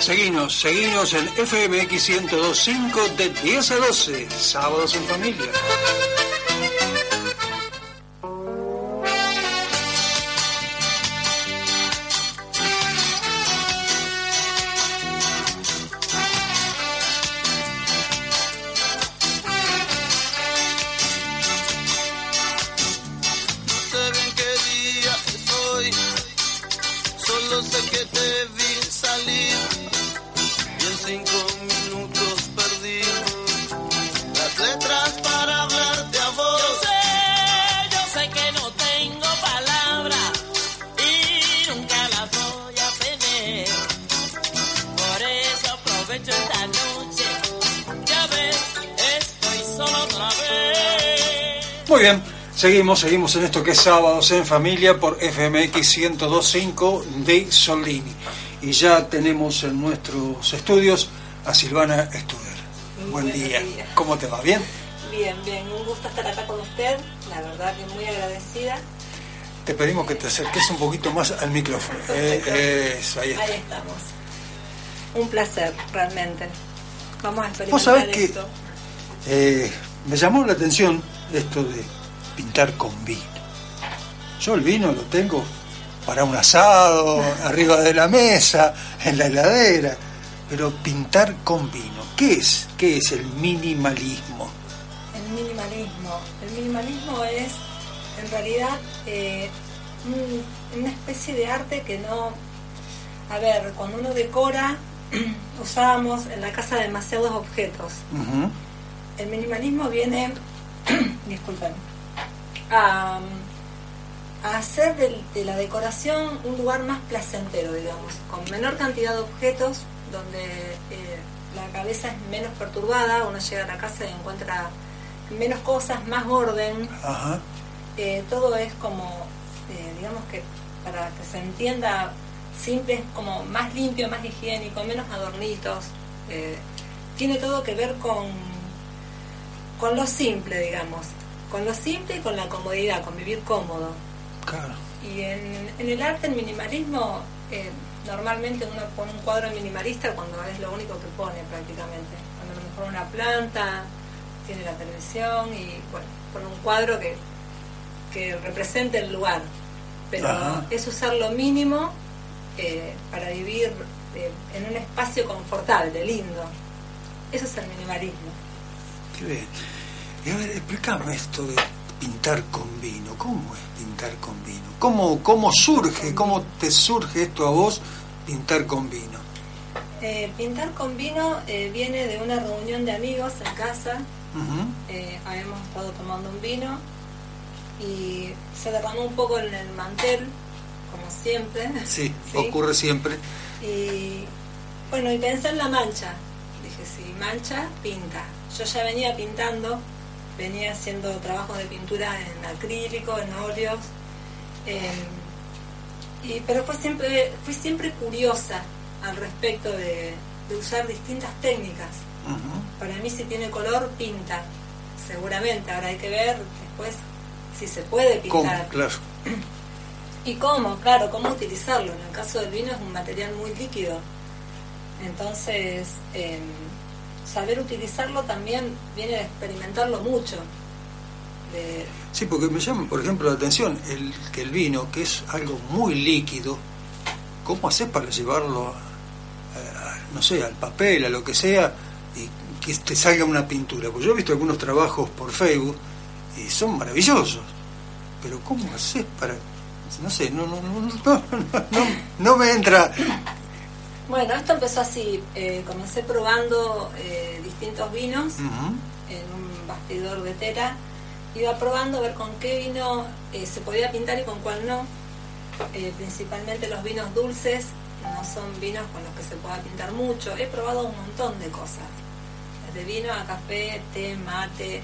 Seguinos, seguinos en FMX 1025 de 10 a 12, sábados en familia. Seguimos, seguimos en esto que es Sábados en Familia por FMX 1025 de Solini. Y ya tenemos en nuestros estudios a Silvana Studer. Buen día. ¿Cómo te va? ¿Bien? Bien, bien. Un gusto estar acá con usted. La verdad que muy agradecida. Te pedimos que te acerques un poquito más al micrófono. Eh, ahí, estamos. Un placer, realmente. Vamos a experimentar ¿Vos sabés que eh, me llamó la atención esto de pintar con vino. Yo el vino lo tengo para un asado, arriba de la mesa, en la heladera, pero pintar con vino, ¿qué es? ¿Qué es el minimalismo? El minimalismo, el minimalismo es en realidad eh, una especie de arte que no, a ver, cuando uno decora usábamos en la casa demasiados objetos. El minimalismo viene, disculpen, a, hacer de, la decoración un lugar más placentero, digamos, con menor cantidad de objetos, donde eh, la cabeza es menos perturbada, uno llega a la casa y encuentra menos cosas, más orden. Eh, todo es como, eh, digamos que para que se entienda simple, es como más limpio, más higiénico, menos adornitos. tiene todo que ver con, con lo simple, digamos con lo simple y con la comodidad, con vivir cómodo. Claro. Y en, el arte, el minimalismo, eh, normalmente uno pone un cuadro minimalista cuando es lo único que pone prácticamente. Cuando a lo mejor una planta, tiene la televisión y bueno, pone un cuadro que, que represente el lugar. Pero es usar lo mínimo eh, para vivir eh, en un espacio confortable, lindo. Eso es el minimalismo. Qué bien. Y a ver, explícame esto de pintar con vino. ¿Cómo es pintar con vino? ¿Cómo, cómo surge, cómo te surge esto a vos, pintar con vino? Eh, pintar con vino eh, viene de una reunión de amigos en casa. Eh, habíamos estado tomando un vino y se derramó un poco en el mantel, como siempre. Sí, ocurre siempre. Y bueno, y pensé en la mancha. Dije, si mancha, pinta. Yo ya venía pintando venía haciendo trabajos de pintura en acrílico, en óleos, em, y, pero fue siempre, fui siempre curiosa al respecto de, usar distintas técnicas. Para mí si tiene color, pinta, seguramente, ahora hay que ver después si se puede pintar. Claro. ¿Y cómo? Claro, cómo utilizarlo. En el caso del vino es un material muy líquido. Entonces, eh, saber utilizarlo también viene a experimentarlo mucho. Sí, porque me llama, por ejemplo, la atención el, que el vino, que es algo muy líquido, ¿cómo haces para llevarlo, no sé, al papel, a lo que sea, y que te salga una pintura? Porque yo he visto algunos trabajos por Facebook y son maravillosos, pero ¿cómo haces para no sé, no, no, no, no, no, no me entra bueno, esto empezó así. Eh, comencé probando eh, distintos vinos en un bastidor de tela. Iba probando a ver con qué vino eh, se podía pintar y con cuál no. principalmente los vinos dulces no son vinos con los que se pueda pintar mucho. He probado un montón de cosas. Desde vino a café, té, mate,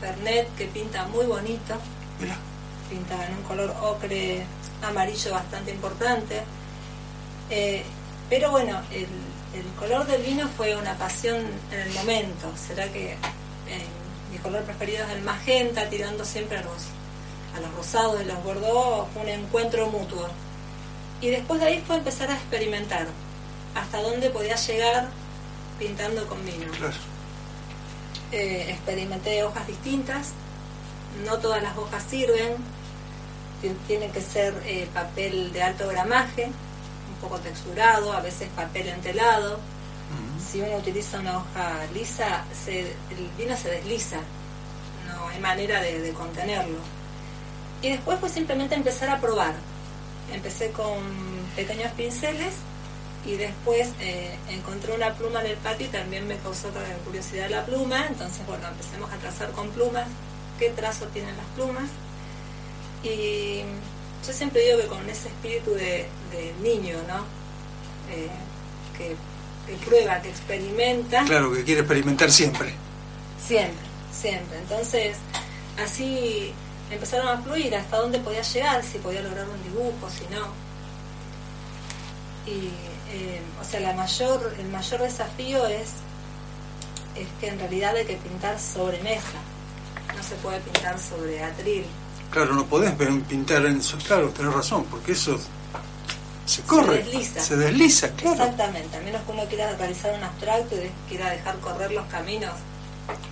fernet, que pinta muy bonito. Pinta en un color ocre amarillo bastante importante. Pero bueno, el, color del vino fue una pasión en el momento. ¿Será que eh, mi color preferido es el magenta, tirando siempre a los, a los rosados y los bordeaux? Fue un encuentro mutuo. Y después de ahí fue empezar a experimentar hasta dónde podía llegar pintando con vino. Eh, experimenté hojas distintas, no todas las hojas sirven, tiene que ser eh, papel de alto gramaje, poco texturado, a veces papel entelado. Si uno utiliza una hoja lisa, el vino se desliza, no hay manera de, contenerlo. Y después fue simplemente empezar a probar. Empecé con pequeños pinceles y después eh, encontré una pluma en el patio y también me causó curiosidad la pluma, entonces bueno, empecemos a trazar con plumas, qué trazo tienen las plumas. Y yo siempre digo que con ese espíritu de, niño, ¿no? Eh, que, prueba, que experimenta. Claro, que quiere experimentar siempre. Siempre, siempre. Entonces, así empezaron a fluir hasta dónde podía llegar, si podía lograr un dibujo, si no. Y, eh, o sea, la mayor, el mayor desafío es, es que en realidad hay que pintar sobre mesa, no se puede pintar sobre atril. Claro, no podés pintar en eso, claro, tenés razón, porque eso se corre, se desliza, se desliza claro. Exactamente, a menos que uno quiera realizar un abstracto y quiera dejar correr los caminos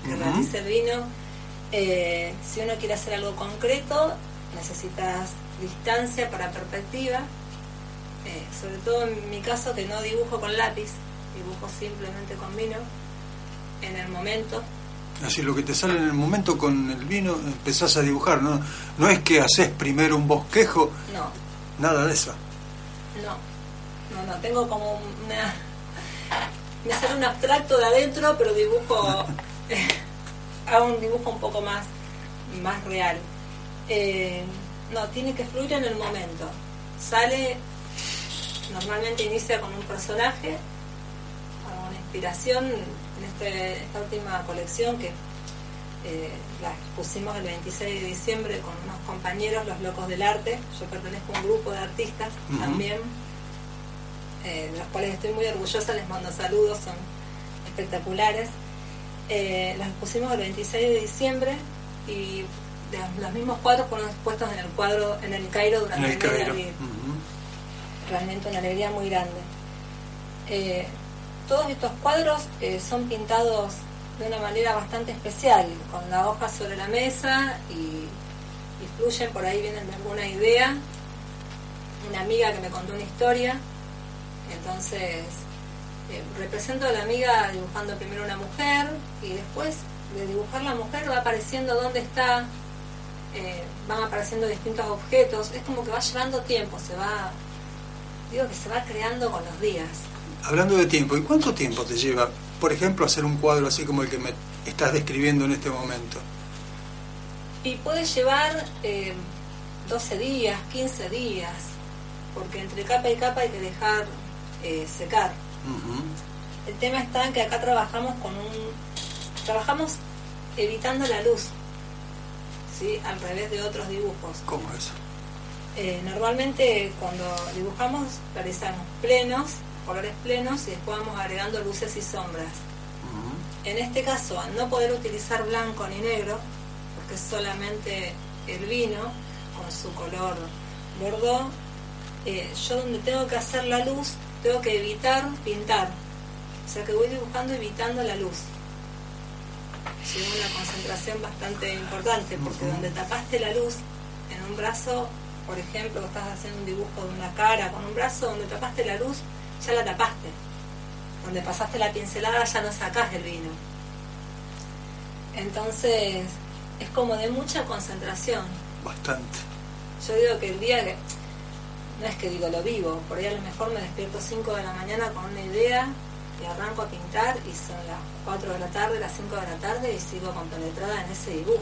que realice el vino. Eh, si uno quiere hacer algo concreto, necesitas distancia para perspectiva. Eh, sobre todo en mi caso que no dibujo con lápiz, dibujo simplemente con vino en el momento Así lo que te sale en el momento con el vino, empezás a dibujar, ¿no? No es que haces primero un bosquejo, no. nada de eso. No, no, no, tengo como una... Me sale un abstracto de adentro, pero dibujo... hago un dibujo un poco más, más real. Eh, no, tiene que fluir en el momento. Sale, normalmente inicia con un personaje, con una inspiración este, esta última colección que eh, la expusimos el 26 de diciembre con unos compañeros, los locos del arte. Yo pertenezco a un grupo de artistas también, eh, de los cuales estoy muy orgullosa, les mando saludos, son espectaculares. Eh, las expusimos el 26 de diciembre y los mismos cuadros fueron expuestos en el cuadro en el Cairo durante el, Cairo. Realmente una alegría muy grande. Todos estos cuadros eh, son pintados de una manera bastante especial, con la hoja sobre la mesa y, fluyen, por ahí vienen alguna idea. Una amiga que me contó una historia, entonces eh, represento a la amiga dibujando primero una mujer y después de dibujar la mujer va apareciendo dónde está, eh, van apareciendo distintos objetos, es como que va llevando tiempo, se va, digo que se va creando con los días hablando de tiempo, ¿y cuánto tiempo te lleva, por ejemplo, hacer un cuadro así como el que me estás describiendo en este momento? Y puede llevar 12 eh, días, 15 días, porque entre capa y capa hay que dejar eh, secar. El tema está en que acá trabajamos con un... Trabajamos evitando la luz, ¿sí? al revés de otros dibujos. ¿Cómo es? Eh, normalmente cuando dibujamos realizamos plenos colores plenos y después vamos agregando luces y sombras. En este caso, al no poder utilizar blanco ni negro, porque es solamente el vino con su color bordeaux, eh, yo donde tengo que hacer la luz, tengo que evitar pintar. O sea que voy dibujando evitando la luz. Es una concentración bastante importante, porque donde tapaste la luz en un brazo, por ejemplo, estás haciendo un dibujo de una cara con un brazo, donde tapaste la luz, ya la tapaste. Donde pasaste la pincelada ya no sacás el vino. Entonces, es como de mucha concentración. Bastante. Yo digo que el día que, no es que digo lo vivo, por ahí a lo mejor me despierto 5 de la mañana con una idea y arranco a pintar y son las 4 de la tarde, las 5 de la tarde y sigo compenetrada en ese dibujo.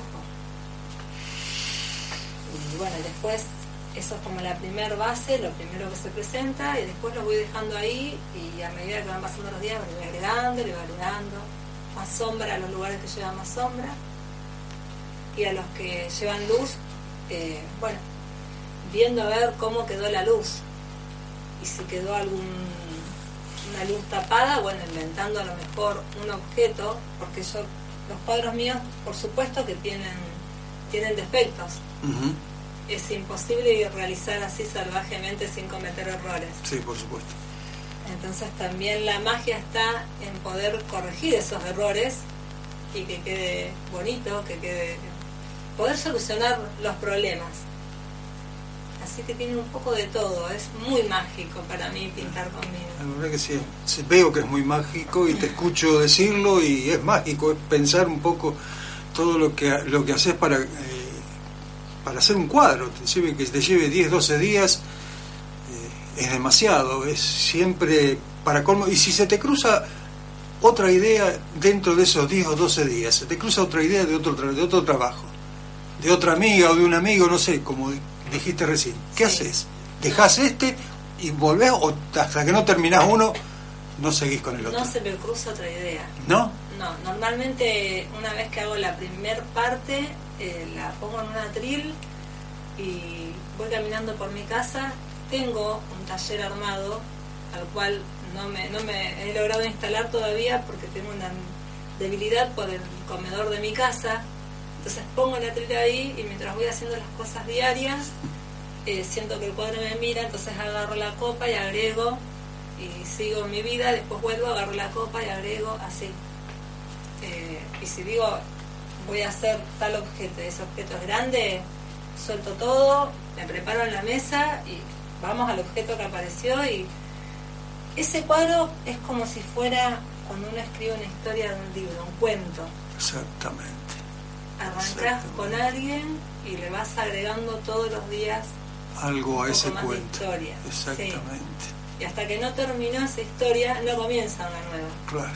Y bueno, después eso es como la primer base, lo primero que se presenta y después lo voy dejando ahí y a medida que van pasando los días le voy agregando, le voy agregando más sombra a los lugares que llevan más sombra y a los que llevan luz, eh, bueno, viendo a ver cómo quedó la luz y si quedó algún una luz tapada, bueno, inventando a lo mejor un objeto, porque yo los cuadros míos, por supuesto que tienen tienen defectos es imposible realizar así salvajemente sin cometer errores. Sí, por supuesto. Entonces también la magia está en poder corregir esos errores y que quede bonito, que quede poder solucionar los problemas. Así que tiene un poco de todo, es muy mágico para mí pintar conmigo. La verdad que sí, veo que es muy mágico y te escucho decirlo y es mágico, es pensar un poco todo lo que lo que haces para eh, para hacer un cuadro, te lleve, que te lleve 10, 12 días eh, es demasiado, es siempre para colmo y si se te cruza otra idea dentro de esos 10 o 12 días, se te cruza otra idea de otro de otro trabajo, de otra amiga o de un amigo, no sé, como dijiste recién. ¿Qué haces? ¿Dejás este y volvés o hasta que no terminás uno no seguís con el otro? No se me cruza otra idea. ¿No? No, normalmente una vez que hago la primer parte eh, la pongo en un atril y voy caminando por mi casa. Tengo un taller armado al cual no me, no me he logrado instalar todavía porque tengo una debilidad por el comedor de mi casa entonces pongo la trilla ahí y mientras voy haciendo las cosas diarias, eh, siento que el cuadro me mira, entonces agarro la copa y agrego y sigo mi vida, después vuelvo, agarro la copa y agrego así. Eh, y si digo voy a hacer tal objeto, ese objeto es grande, suelto todo, me preparo en la mesa y vamos al objeto que apareció y ese cuadro es como si fuera cuando uno escribe una historia de un libro, un cuento. Exactamente arrancas con alguien y le vas agregando todos los días algo a ese cuento. Historia. Exactamente. Y hasta que no terminó esa historia, no comienza una nueva. Claro,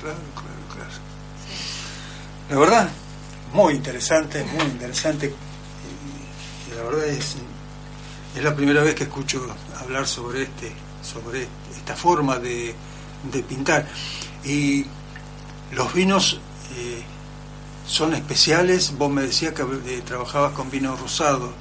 claro, claro, claro. La verdad, muy interesante, muy interesante. Y, la verdad es, es la primera vez que escucho hablar sobre este, sobre esta forma de, de pintar. Y los vinos eh, son especiales. Vos me decías que eh, trabajabas con vino rosado.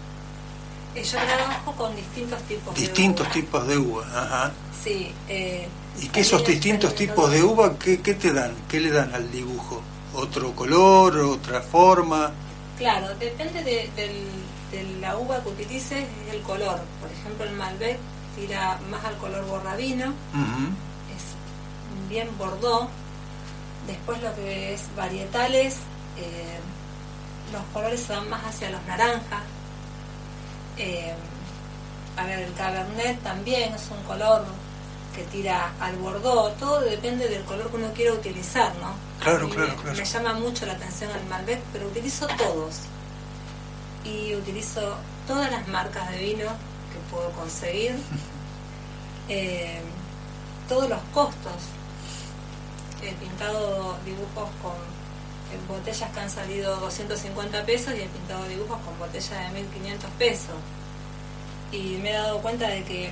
Eh, yo trabajo con distintos tipos distintos de uva. tipos de uva, ajá. Sí. Eh, ¿Y qué esos distintos tipos de uva, qué, qué te dan? ¿Qué le dan al dibujo? ¿Otro color, otra forma? Claro, depende de, la uva que utilices el color. Por ejemplo, el Malbec tira más al color borrabino, es bien bordó. Después lo que es varietales eh, los colores se van más hacia los naranjas. Eh, a ver, el cabernet también es un color que tira al bordó, todo depende del color que uno quiera utilizar, ¿no? Claro, claro, me, Me llama mucho la atención el Malbec, pero utilizo todos. Y utilizo todas las marcas de vino que puedo conseguir, eh, todos los costos. He pintado dibujos con botellas que han salido 250 pesos y he pintado dibujos con botellas de 1500 pesos. Y me he dado cuenta de que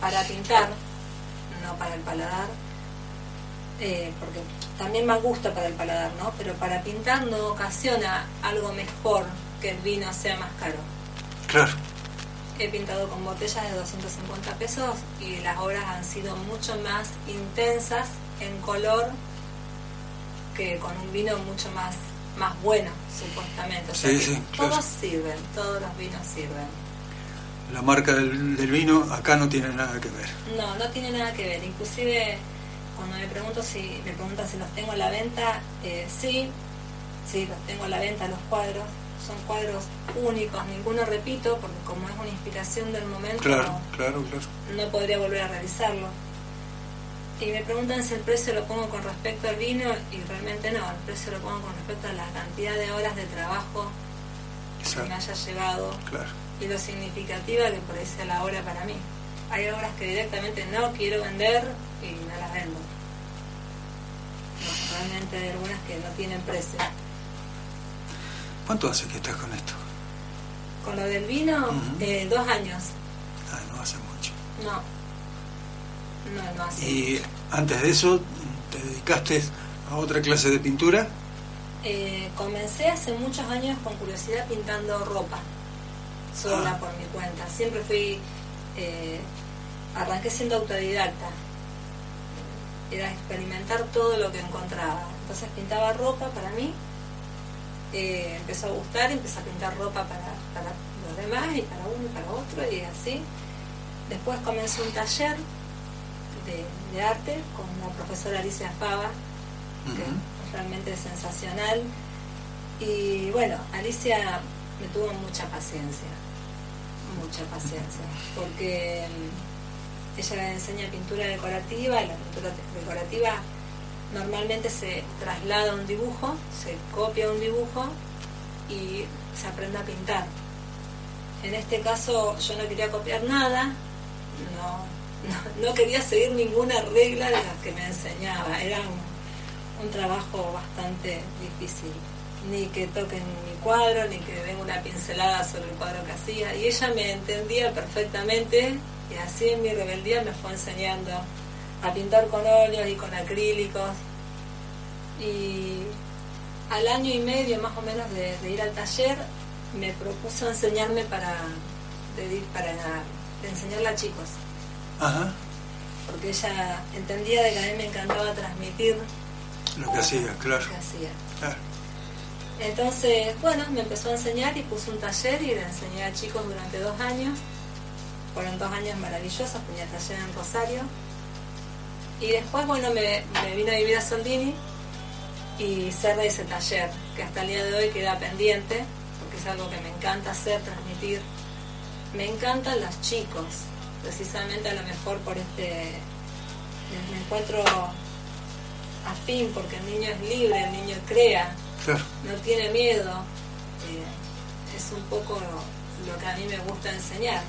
para pintar, no para el paladar, eh, porque también me gusta para el paladar, ¿no? Pero para pintar no ocasiona algo mejor que el vino sea más caro. Claro. He pintado con botellas de 250 pesos y las obras han sido mucho más intensas en color que con un vino mucho más, más bueno, supuestamente. todos sirven, todos los vinos sirven. La marca del, vino acá no tiene nada que ver. No, no tiene nada que ver. Inclusive cuando me pregunto si me preguntan si los tengo a la venta, eh, sí, sí, los tengo a la venta los cuadros. Son cuadros únicos, ninguno repito, porque como es una inspiración del momento, claro, claro, claro. no podría volver a realizarlo y me preguntan si el precio lo pongo con respecto al vino y realmente no, el precio lo pongo con respecto a la cantidad de horas de trabajo que me haya llevado y lo significativa que por sea la hora para mí. Hay obras que directamente no quiero vender y no las vendo. realmente hay algunas que no tienen precio. ¿Cuánto hace que estás con esto? Con lo del vino, eh, dos años. Ah, no hace mucho. No. ¿Y antes de eso te dedicaste a otra clase de pintura? Eh, comencé hace muchos años con curiosidad pintando ropa, sola ah. por mi cuenta. Siempre fui, eh, arranqué siendo autodidacta. Era experimentar todo lo que encontraba. Entonces pintaba ropa para mí, eh, empezó a gustar, empecé a pintar ropa para, para los demás y para uno y para otro y así. Después comenzó un taller de, arte con la profesora Alicia Fava, que es realmente sensacional. Y bueno, Alicia me tuvo mucha paciencia, mucha paciencia, porque mm, ella enseña pintura decorativa y la pintura decorativa normalmente se traslada un dibujo, se copia un dibujo y se aprende a pintar. En este caso yo no quería copiar nada, no, no, quería seguir ninguna regla de las que me enseñaba, era un trabajo bastante difícil ni que toquen mi cuadro, ni que den una pincelada sobre el cuadro que hacía. Y ella me entendía perfectamente y así en mi rebeldía me fue enseñando a pintar con óleos y con acrílicos. Y al año y medio más o menos de, ir al taller me propuso enseñarme para, de, para enseñarle a chicos. Porque ella entendía de que a mí me encantaba transmitir lo que hacía, claro. Lo que hacía. Claro. Entonces, bueno, me empezó a enseñar y puso un taller y le enseñé a chicos durante dos años. Fueron dos años maravillosos, tenía taller en Rosario. Y después, bueno, me, vine a vivir a Soldini y cerré ese taller, que hasta el día de hoy queda pendiente, porque es algo que me encanta hacer, transmitir. Me encantan los chicos, precisamente a lo mejor por este me encuentro afín, porque el niño es libre, el niño crea, no tiene miedo. Eh, es un poco lo, que a mí me gusta enseñar.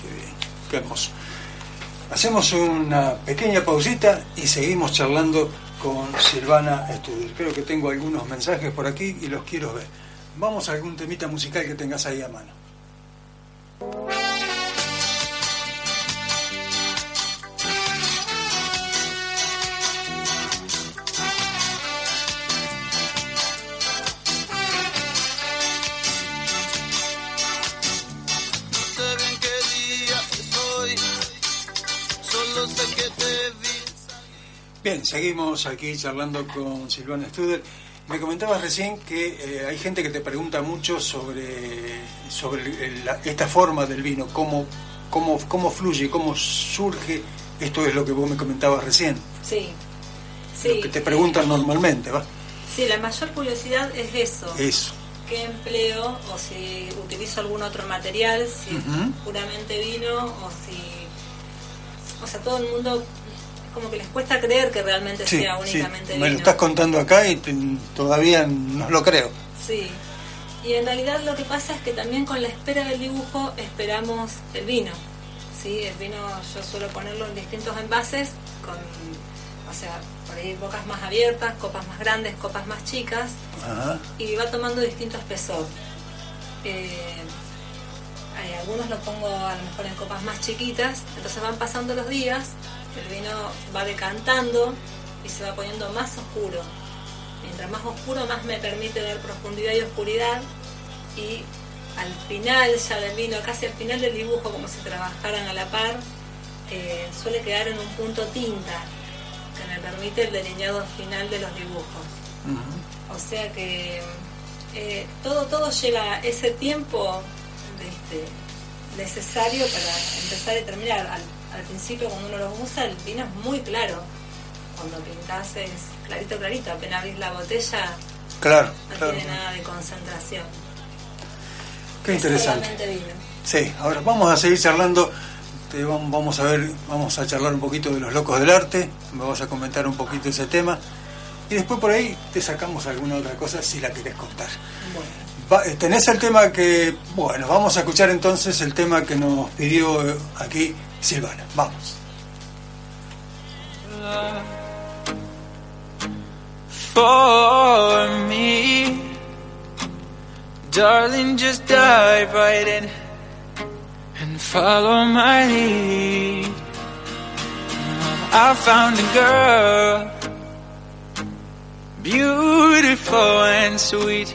Qué bien, qué hermoso. Hacemos una pequeña pausita y seguimos charlando con Silvana Estudio. Creo que tengo algunos mensajes por aquí y los quiero ver. Vamos a algún temita musical que tengas ahí a mano. Bien, seguimos aquí charlando con Silvana Studer. Me comentabas recién que eh, hay gente que te pregunta mucho sobre, sobre esta forma del vino, cómo, cómo, cómo fluye, cómo surge. Esto es lo que vos me comentabas recién. Sí, sí. Lo que te preguntan normalmente, ¿va? Sí, la mayor curiosidad es eso. Eso. ¿Qué empleo o si utilizo algún otro material, si puramente vino o si... O sea, todo el mundo como que les cuesta creer que realmente sea únicamente sí. Me lo estás contando acá y todavía no lo creo. Sí. Y en realidad lo que pasa es que también con la espera del dibujo esperamos el vino. ¿sí? El vino yo suelo ponerlo en distintos envases, con, o sea, por ahí bocas más abiertas, copas más grandes, copas más chicas, y va tomando distinto espesor. Eh, algunos lo pongo a lo mejor en copas más chiquitas, entonces van pasando los días el vino va decantando y se va poniendo más oscuro. Mientras más oscuro, más me permite ver profundidad y oscuridad. Y al final ya del vino, casi al final del dibujo, como si trabajaran a la par, eh, suele quedar en un punto tinta, que me permite el delineado final de los dibujos. O sea que eh, todo, todo lleva ese tiempo este, necesario para empezar y terminar. Al, al principio cuando uno los usa el vino es muy claro. Cuando pintas es clarito, clarito. Apenas abrís la botella claro, no tiene nada de concentración. Qué interesante. Sí, ahora vamos a seguir charlando. vamos a ver, vamos a charlar un poquito de los locos del arte. Me vas a comentar un poquito ese tema. Y después por ahí te sacamos alguna otra cosa si la querés contar. Eh, tenés el tema que, bueno, vamos a escuchar entonces el tema que nos pidió eh, aquí Silvana. Vamos. For me, darling, just dive right in and follow my lead. I found a girl, beautiful and sweet.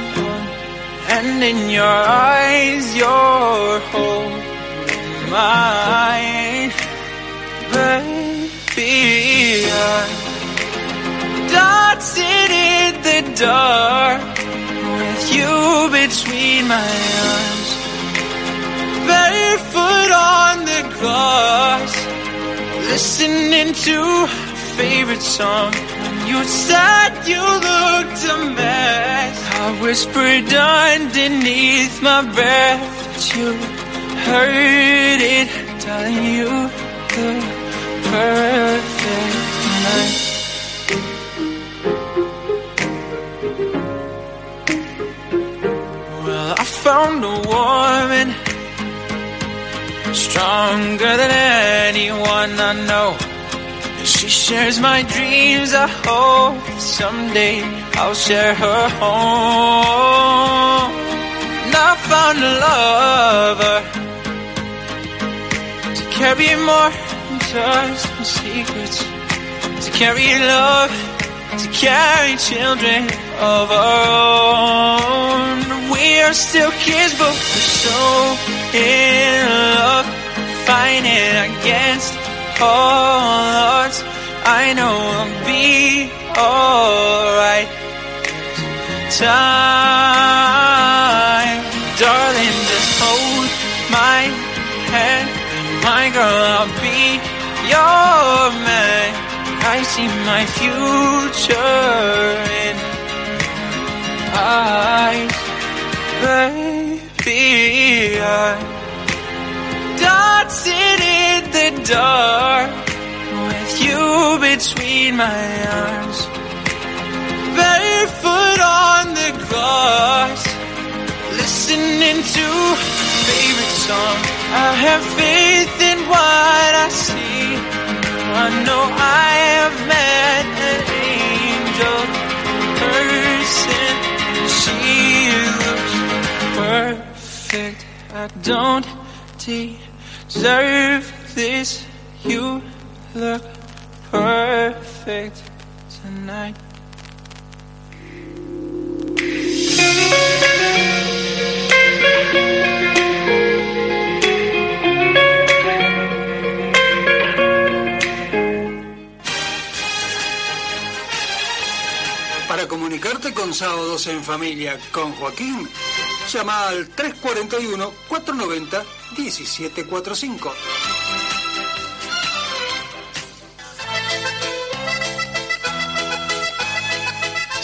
And in your eyes, you're holding mine. Baby, I'm dancing in the dark with you between my arms. Barefoot on the grass, listening to favorite song. You said you looked a mess, I whispered underneath my breath, but you heard it, telling you the perfect night. Well, I found a woman stronger than anyone I know. She shares my dreams. I hope someday I'll share her home. And I found a lover to carry more than just secrets, to carry love, to carry children of our own. We are still kids, but we're so in love, fighting against all odds. I know I'll be alright. Time, darling, just hold my hand, my girl. I'll be your man. I see my future in eyes, baby. In dark with you between my arms, barefoot on the grass, listening to favorite song. I have faith in what I see. I know I have met an angel person. She looks perfect. I don't deserve this. You look perfect tonight. Para comunicarte con Sábados en Familia con Joaquín, llama al 341-490-1745.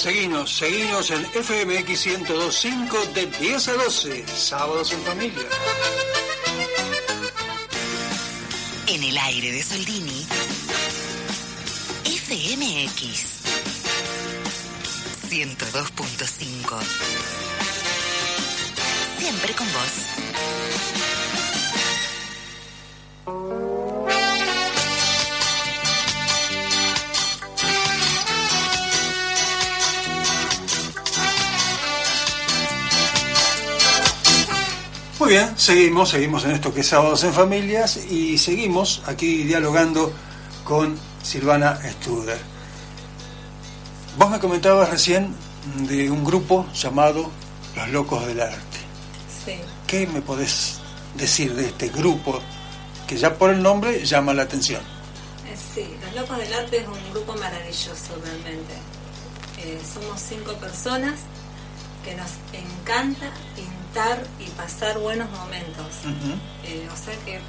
Seguinos, seguinos en FMX 1025 de 10 a 12, Sábados en Familia. En el aire de Soldini, FMX 102.5. Siempre con vos. Muy bien, seguimos, seguimos en esto que es Sábados en Familias y seguimos aquí dialogando con Silvana Struder. Vos me comentabas recién de un grupo llamado Los Locos del Arte. Sí. ¿Qué me podés decir de este grupo que ya por el nombre llama la atención? Eh, Sí, Los Locos del Arte es un grupo maravilloso realmente. Eh, somos cinco personas que nos encanta y pasar buenos momentos. Eh, o sea que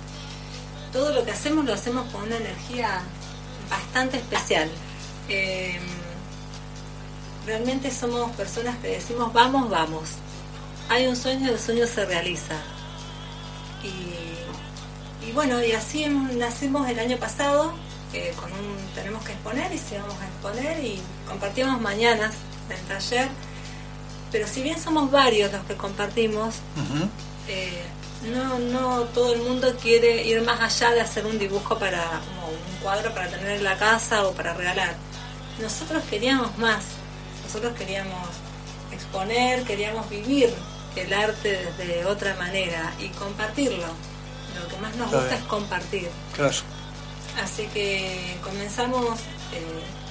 todo lo que hacemos lo hacemos con una energía bastante especial. Eh, realmente somos personas que decimos vamos, vamos. Hay un sueño, el sueño se realiza. Y, y bueno, y así nacimos el año pasado, eh, con un, tenemos que exponer y se vamos a exponer y compartimos mañanas del taller. Pero si bien somos varios los que compartimos, eh, no, no todo el mundo quiere ir más allá de hacer un dibujo para como un cuadro para tener en la casa o para regalar. Nosotros queríamos más. Nosotros queríamos exponer, queríamos vivir el arte desde otra manera y compartirlo. Lo que más nos gusta es compartir. Claro. Así que comenzamos eh,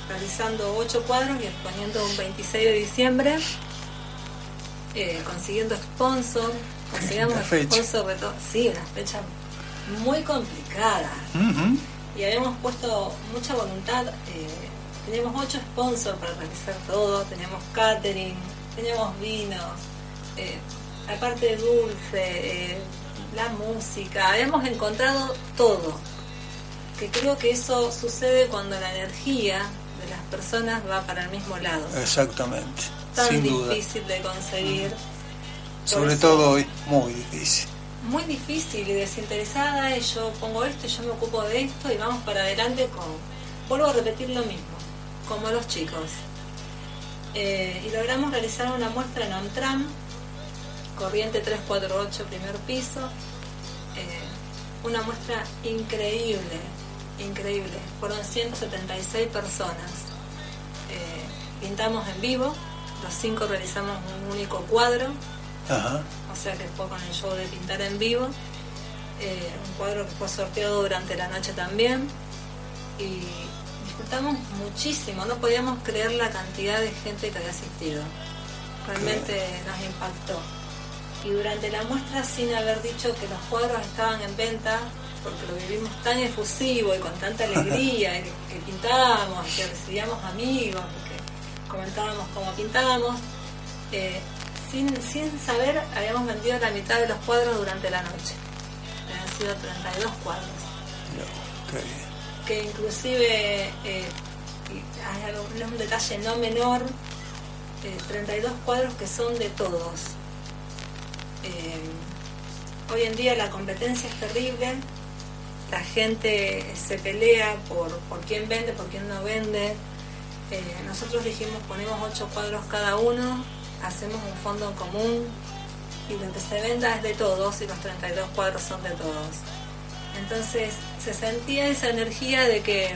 realizando ocho cuadros y exponiendo un 26 de diciembre, eh, consiguiendo sponsor, fecha. sponsor todo. Sí, una fecha muy complicada. Y habíamos puesto mucha voluntad. eh, teníamos ocho sponsors para realizar todo, teníamos catering, teníamos vinos, eh, aparte de dulce, eh, la música, habíamos encontrado todo. Que creo que eso sucede cuando la energía de las personas va para el mismo lado. Exactamente. Tan Sin duda. difícil de conseguir. Por Sobre eso- todo hoy, muy difícil. muy difícil y desinteresada y yo pongo esto y yo me ocupo de esto y vamos para adelante con vuelvo a repetir lo mismo como los chicos Eh, y logramos realizar una muestra en Amtram corriente 348 primer piso Eh, una muestra increíble increíble fueron 176 personas Eh, pintamos en vivo los cinco realizamos un único cuadro Ajá. o sea que fue con el show de pintar en vivo, eh, un cuadro que fue sorteado durante la noche también y disfrutamos muchísimo, no podíamos creer la cantidad de gente que había asistido, realmente nos impactó. Y durante la muestra, sin haber dicho que los cuadros estaban en venta, porque lo vivimos tan efusivo y con tanta alegría, que, que pintábamos, que recibíamos amigos, comentábamos cómo pintábamos, eh, sin, sin saber habíamos vendido la mitad de los cuadros durante la noche. Habían sido 32 cuadros No, qué bien. que inclusive eh, hay un detalle no menor, eh, 32 cuadros que son de todos. Eh, hoy en día la competencia es terrible, la gente se pelea por, por quién vende, por quién no vende. Eh, nosotros dijimos ponemos 8 cuadros cada uno, hacemos un fondo en común y lo que se venda es de todos y los 32 cuadros son de todos. Entonces se sentía esa energía de que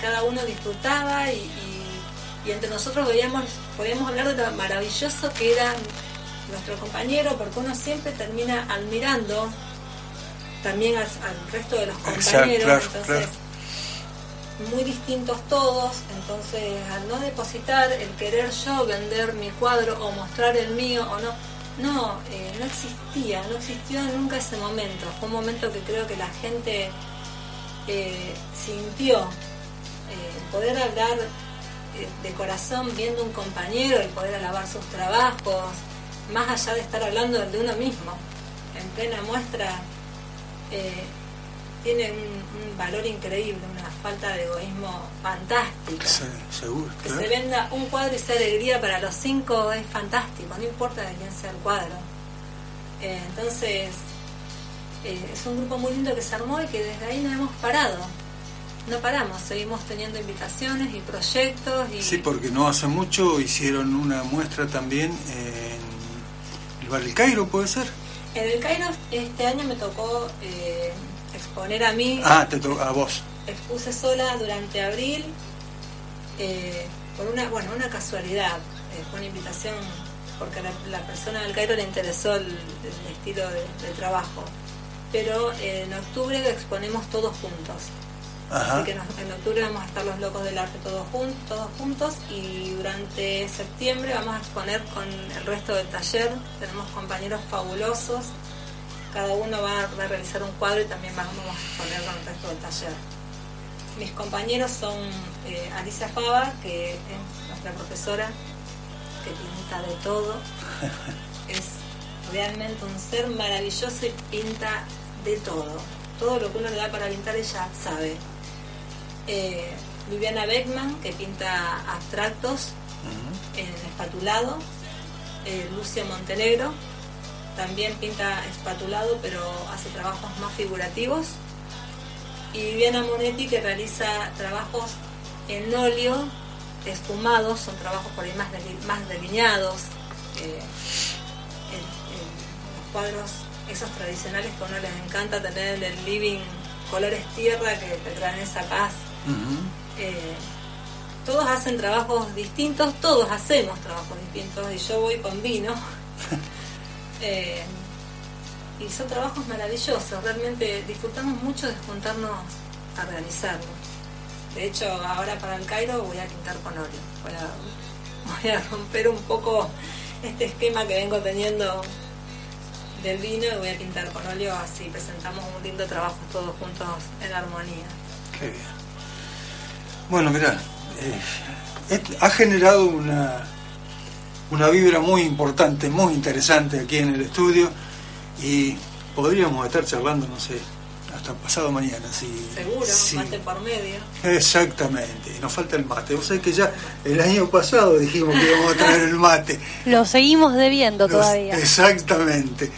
cada uno disfrutaba y, y- y entre nosotros veíamos, podíamos hablar de lo maravilloso que era nuestro compañero, porque uno siempre termina admirando también al, al resto de los Exacto, compañeros. claro, entonces, muy distintos todos, entonces al no depositar el querer yo vender mi cuadro o mostrar el mío o no, no, eh, no existía, no existió nunca ese momento. Fue un momento que creo que la gente eh, sintió eh, poder hablar de corazón viendo un compañero y poder alabar sus trabajos, más allá de estar hablando de uno mismo. En plena muestra tiene un, un valor increíble, una falta de egoísmo fantástica. Sí, seguro. Que se venda un cuadro y sea alegría para los cinco es fantástico, no importa de quién sea el cuadro. Eh, entonces, eh, es un grupo muy lindo que se armó y que desde ahí no hemos parado. No paramos, seguimos teniendo invitaciones y proyectos y Sí, porque no hace mucho hicieron una muestra también en el Bar El Cairo, ¿puede ser? en el Cairo este año me tocó eh, exponer a mí, Ah, te a vos. Expuse sola durante abril eh, por una bueno una casualidad eh, fue una invitación porque a la, la persona del Cairo le interesó el, el estilo de, de trabajo. Pero eh, en octubre exponemos todos juntos. Ajá. así que nos- en octubre vamos a estar los locos del arte todos, jun- todos juntos y durante septiembre vamos a exponer con el resto del taller. Tenemos compañeros fabulosos. Cada uno va, va a realizar un cuadro y también vamos a exponer con el resto del taller mis compañeros son eh, Alicia Fava, que es nuestra profesora, que pinta de todo. es realmente un ser maravilloso y pinta de todo. Todo lo que uno le da para pintar ella sabe. Eh, Viviana Beckman, que pinta abstractos en espatulado. Eh, Lucia Montenegro, también pinta espatulado, pero hace trabajos más figurativos y Viviana Monetti que realiza trabajos en óleo esfumados, son trabajos por ahí más, deli- más delineados, eh, el- los cuadros esos tradicionales que a uno les encanta tener en el living, colores tierra que te traen esa paz. Eh, todos hacen trabajos distintos, todos hacemos trabajos distintos y yo voy con vino. Eh, y son trabajos maravillosos, realmente disfrutamos mucho de juntarnos a realizarlos. De hecho, ahora para el Cairo voy a pintar con óleo. Voy a, romper un poco este esquema que vengo teniendo del vino y voy a pintar con óleo, así presentamos un lindo trabajo todos juntos en armonía. Qué bien. Bueno, mira, ha generado una, una vibra muy importante, muy interesante aquí en el estudio y podríamos estar charlando, no sé, hasta pasado mañana. Si, Seguro, si- mate por medio. Exactamente, y nos falta el mate. Vos sabés que ya el año pasado dijimos que íbamos a traer el mate. Lo seguimos debiendo todavía. Exactamente.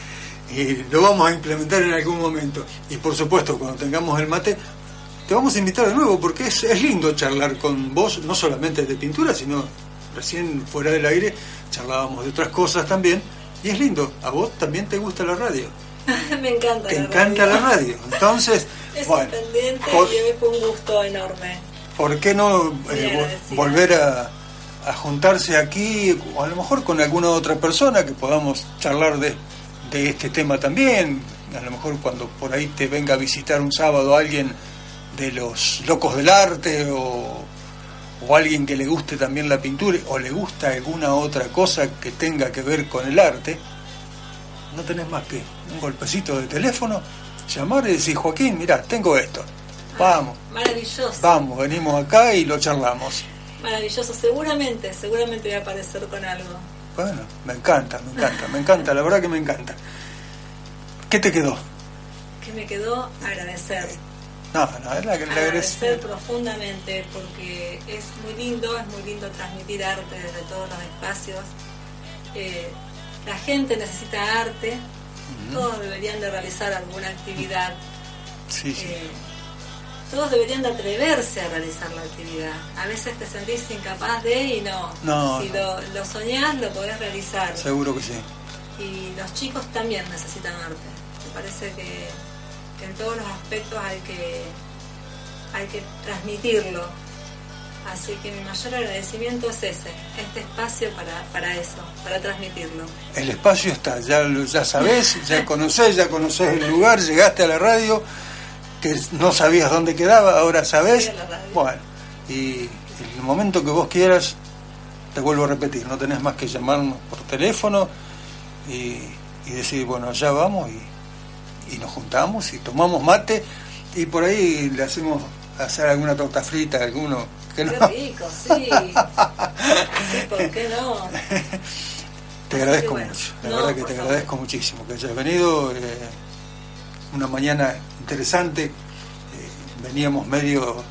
Y lo vamos a implementar en algún momento. Y por supuesto, cuando tengamos el mate, te vamos a invitar de nuevo, porque es, es lindo charlar con vos, no solamente de pintura, sino recién fuera del aire charlábamos de otras cosas también. Y es lindo, a vos también te gusta la radio, Me encanta. te la encanta radio. la radio. Entonces, Es bueno, por- y fue un gusto enorme. ¿por qué no eh, volver a, a juntarse aquí, o a lo mejor con alguna otra persona que podamos charlar de, de este tema también? A lo mejor cuando por ahí te venga a visitar un sábado alguien de los locos del arte o, o alguien que le guste también la pintura o le gusta alguna otra cosa que tenga que ver con el arte, no tenés más que un golpecito de teléfono, llamar y decir, Joaquín, mira, tengo esto, vamos. Maravilloso. Vamos, venimos acá y lo charlamos. Maravilloso. Seguramente, seguramente voy a aparecer con algo. Bueno, me encanta, me encanta, me encanta, la verdad que me encanta. ¿Qué te quedó? Que me quedó agradecer. No, no, es la que le agradecer profundamente porque es muy lindo, es muy lindo transmitir arte desde todos los espacios. Eh, la gente necesita arte, todos deberían de realizar alguna actividad, Sí, sí. eh, todos deberían de atreverse a realizar la actividad. A veces te sentís incapaz de y no. No, si no. Lo, lo soñás, lo podés realizar. Seguro que sí. Y los chicos también necesitan arte. Me parece que en todos los aspectos hay que, hay que transmitirlo. Así que mi mayor agradecimiento es ese, este espacio para, para eso, para transmitirlo. El espacio está, ya, lo- ya sabés, ya conocés, ya conocés el lugar, llegaste a la radio, que no sabías dónde quedaba, ahora sabés. Bueno, y el momento que vos quieras, te vuelvo a repetir, no tenés más que llamarnos por teléfono y, y decir, bueno, allá vamos y, y nos juntamos y tomamos mate y por ahí le hacemos hacer alguna torta frita, alguno que Qué no. rico, sí. Sí, ¿por qué no? Te Así agradezco bueno, mucho, la no, verdad que te favor. agradezco muchísimo que hayas venido. eh, una mañana interesante. eh, veníamos medio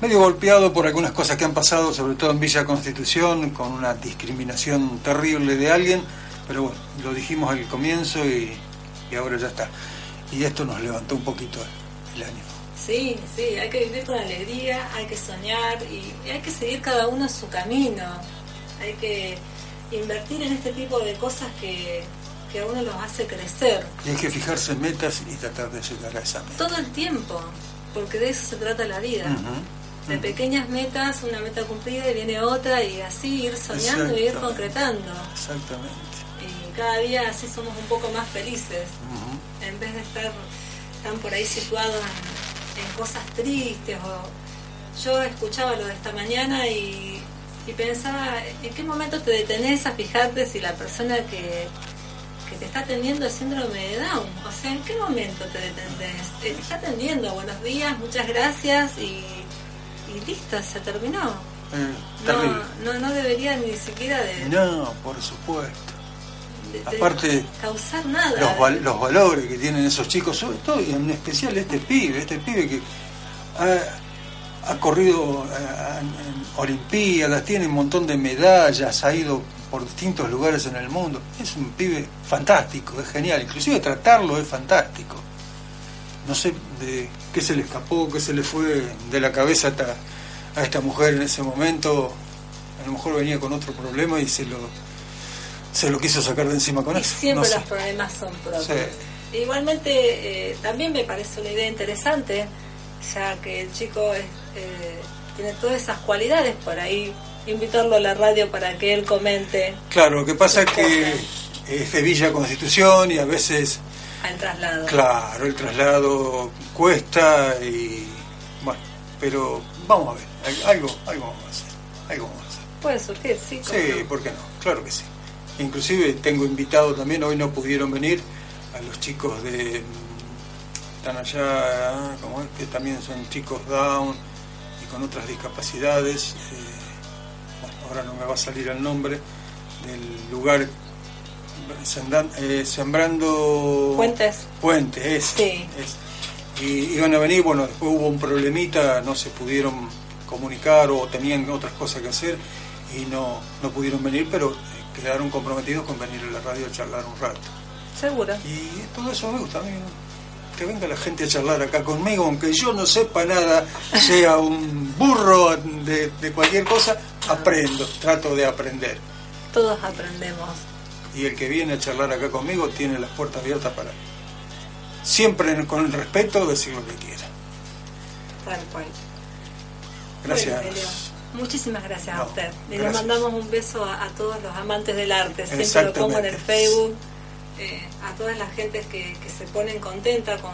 medio golpeado por algunas cosas que han pasado, sobre todo en Villa Constitución, con una discriminación terrible de alguien, pero bueno, lo dijimos al comienzo y, y ahora ya está. Y esto nos levantó un poquito el ánimo. Sí, sí, hay que vivir con alegría, hay que soñar y, hay que seguir cada uno su camino. Hay que invertir en este tipo de cosas que, que a uno los hace crecer Y hay que fijarse en metas y tratar de llegar a esa meta. todo el tiempo, porque de eso se trata la vida. De pequeñas metas, una meta cumplida y viene otra y así ir soñando y ir concretando. Exactamente. Y cada día así somos un poco más felices. En vez de estar tan por ahí situados en, en cosas tristes. O... Yo escuchaba lo de esta mañana y, y pensaba, ¿en qué momento te detenés a fijarte si la persona que, que te está atendiendo es síndrome de Down? O sea, ¿en qué momento te detenés? Eh, Te está atendiendo, buenos días, muchas gracias y, y listo, se terminó. Eh. No, no, no debería ni siquiera de, No, por supuesto. Aparte, causar nada. Los, val- los valores que tienen esos chicos, sobre todo y en especial este pibe, este pibe que ha, ha corrido eh, en, Olimpiadas, tiene un montón de medallas, ha ido por distintos lugares en el mundo. Es un pibe fantástico, es genial. Inclusive tratarlo es fantástico. No sé de qué se le escapó, qué se le fue de la cabeza a esta mujer en ese momento. A lo mejor venía con otro problema y se lo, se lo quiso sacar de encima con Y eso. siempre No sé. los problemas son propios. Sí. Igualmente, eh, también me parece una idea interesante, ya que el chico es, eh, tiene todas esas cualidades, por ahí invitarlo a la radio para que él comente Claro, lo que pasa es que es de Villa Constitución y a veces, al traslado. claro, el traslado cuesta y bueno, pero vamos a ver, al- algo, algo vamos a hacer, algo vamos a hacer. Puede surgir, sí. Sí, no. ¿por qué no? Claro que sí. Inclusive tengo invitado también, hoy no pudieron venir, a los chicos de... Están allá, como es, que también son chicos down y con otras discapacidades. eh, bueno, ahora no me va a salir el nombre del lugar eh, sembrando... Puentes. Puente, es. Sí. es. Y iban a venir, bueno, después hubo un problemita, no se pudieron comunicar o tenían otras cosas que hacer y no, no pudieron venir, pero eh, quedaron comprometidos con venir a la radio a charlar un rato. Seguro. Y todo eso me gusta a mí, que venga la gente a charlar acá conmigo, aunque yo no sepa nada, sea un burro de, de cualquier cosa, aprendo, trato de aprender. Todos aprendemos. Y el que viene a charlar acá conmigo tiene las puertas abiertas para siempre con el respeto decir lo que quiera. Tal cual. Gracias. Bueno, muchísimas gracias a usted. Y le mandamos un beso a, a todos los amantes del arte. Siempre lo pongo en el. Facebook. eh, a todas las gentes que, que se ponen contenta con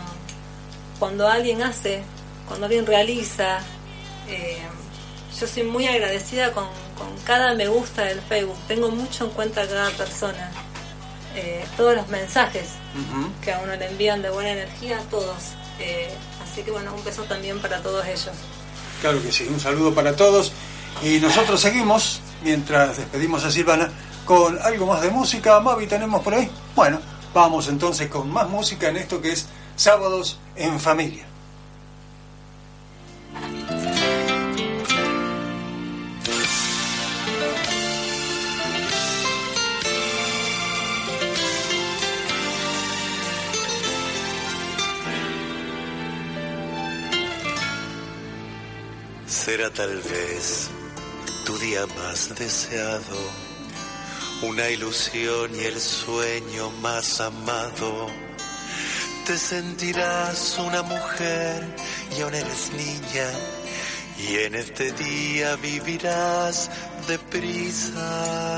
cuando alguien hace, cuando alguien realiza. eh, yo soy muy agradecida con, con cada me gusta del Facebook. Tengo mucho en cuenta a cada persona. Eh, todos los mensajes que a uno le envían de buena energía, todos. Eh, así que bueno, un beso también para todos ellos. Claro que sí, un saludo para todos. Y nosotros seguimos, mientras despedimos a Silvana, con algo más de música. Mavi, ¿tenemos por ahí? Bueno, vamos entonces con más música en esto que es Sábados en Familia. Será tal vez tu día más deseado, una ilusión y el sueño más amado. Te sentirás una mujer y aún eres niña, y en este día vivirás deprisa.